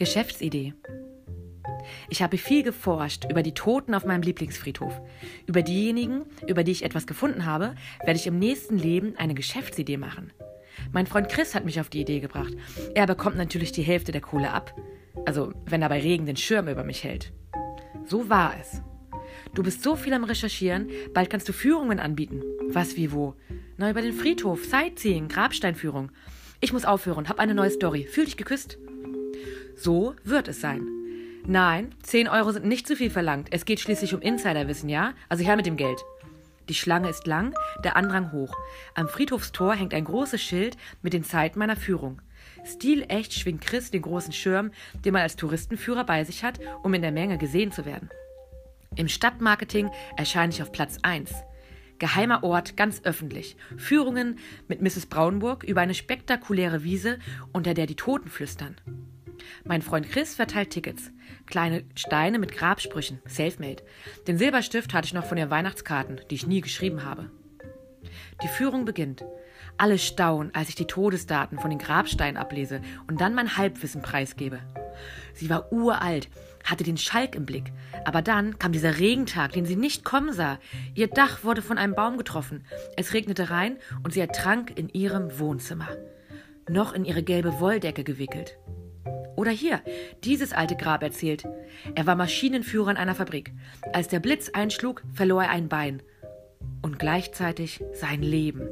Geschäftsidee. Ich habe viel geforscht über die Toten auf meinem Lieblingsfriedhof. Über diejenigen, über die ich etwas gefunden habe, werde ich im nächsten Leben eine Geschäftsidee machen. Mein Freund Chris hat mich auf die Idee gebracht. Er bekommt natürlich die Hälfte der Kohle ab. Also, wenn er bei Regen den Schirm über mich hält. So war es. Du bist so viel am Recherchieren, bald kannst du Führungen anbieten. Was, wie, wo? Na, über den Friedhof, Sightseeing, Grabsteinführung. Ich muss aufhören, hab eine neue Story. Fühl dich geküsst. So wird es sein. Nein, 10 Euro sind nicht zu viel verlangt. Es geht schließlich um Insiderwissen, ja? Also her mit dem Geld. Die Schlange ist lang, der Andrang hoch. Am Friedhofstor hängt ein großes Schild mit den Zeiten meiner Führung. Stilecht schwingt Chris den großen Schirm, den man als Touristenführer bei sich hat, um in der Menge gesehen zu werden. Im Stadtmarketing erscheine ich auf Platz 1. Geheimer Ort, ganz öffentlich. Führungen mit Mrs. Braunburg über eine spektakuläre Wiese, unter der die Toten flüstern. Mein Freund Chris verteilt Tickets. Kleine Steine mit Grabsprüchen. Selfmade. Den Silberstift hatte ich noch von den Weihnachtskarten, die ich nie geschrieben habe. Die Führung beginnt. Alle staunen, als ich die Todesdaten von den Grabsteinen ablese und dann mein Halbwissen preisgebe. Sie war uralt, hatte den Schalk im Blick. Aber dann kam dieser Regentag, den sie nicht kommen sah. Ihr Dach wurde von einem Baum getroffen. Es regnete rein und sie ertrank in ihrem Wohnzimmer. Noch in ihre gelbe Wolldecke gewickelt. Oder hier, dieses alte Grab erzählt. Er war Maschinenführer in einer Fabrik. Als der Blitz einschlug, verlor er ein Bein. Und gleichzeitig sein Leben.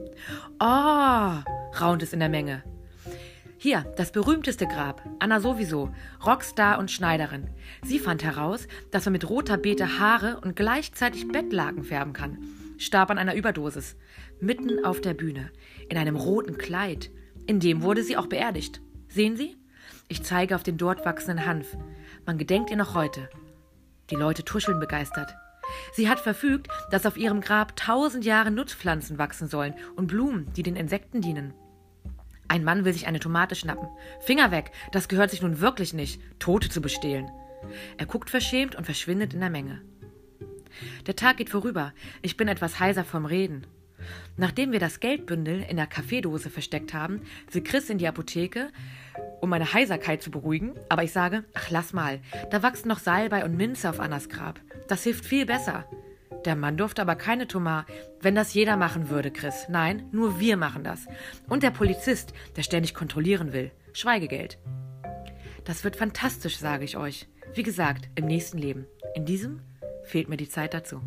Oh, raunt es in der Menge. Hier, das berühmteste Grab. Anna sowieso, Rockstar und Schneiderin. Sie fand heraus, dass man mit roter Beete Haare und gleichzeitig Bettlaken färben kann. Starb an einer Überdosis. Mitten auf der Bühne. In einem roten Kleid. In dem wurde sie auch beerdigt. Sehen Sie? Ich zeige auf den dort wachsenden Hanf. Man gedenkt ihr noch heute. Die Leute tuscheln begeistert. Sie hat verfügt, dass auf ihrem Grab tausend Jahre Nutzpflanzen wachsen sollen und Blumen, die den Insekten dienen. Ein Mann will sich eine Tomate schnappen. Finger weg, das gehört sich nun wirklich nicht, Tote zu bestehlen. Er guckt verschämt und verschwindet in der Menge. Der Tag geht vorüber. Ich bin etwas heiser vom Reden. Nachdem wir das Geldbündel in der Kaffeedose versteckt haben, will Chris in die Apotheke, um meine Heiserkeit zu beruhigen, aber ich sage, ach lass mal, da wachsen noch Salbei und Minze auf Annas Grab. Das hilft viel besser. Der Mann durfte aber keine Tomate. Wenn das jeder machen würde, Chris. Nein, nur wir machen das. Und der Polizist, der ständig kontrollieren will. Schweigegeld. Das wird fantastisch, sage ich euch. Wie gesagt, im nächsten Leben. In diesem fehlt mir die Zeit dazu.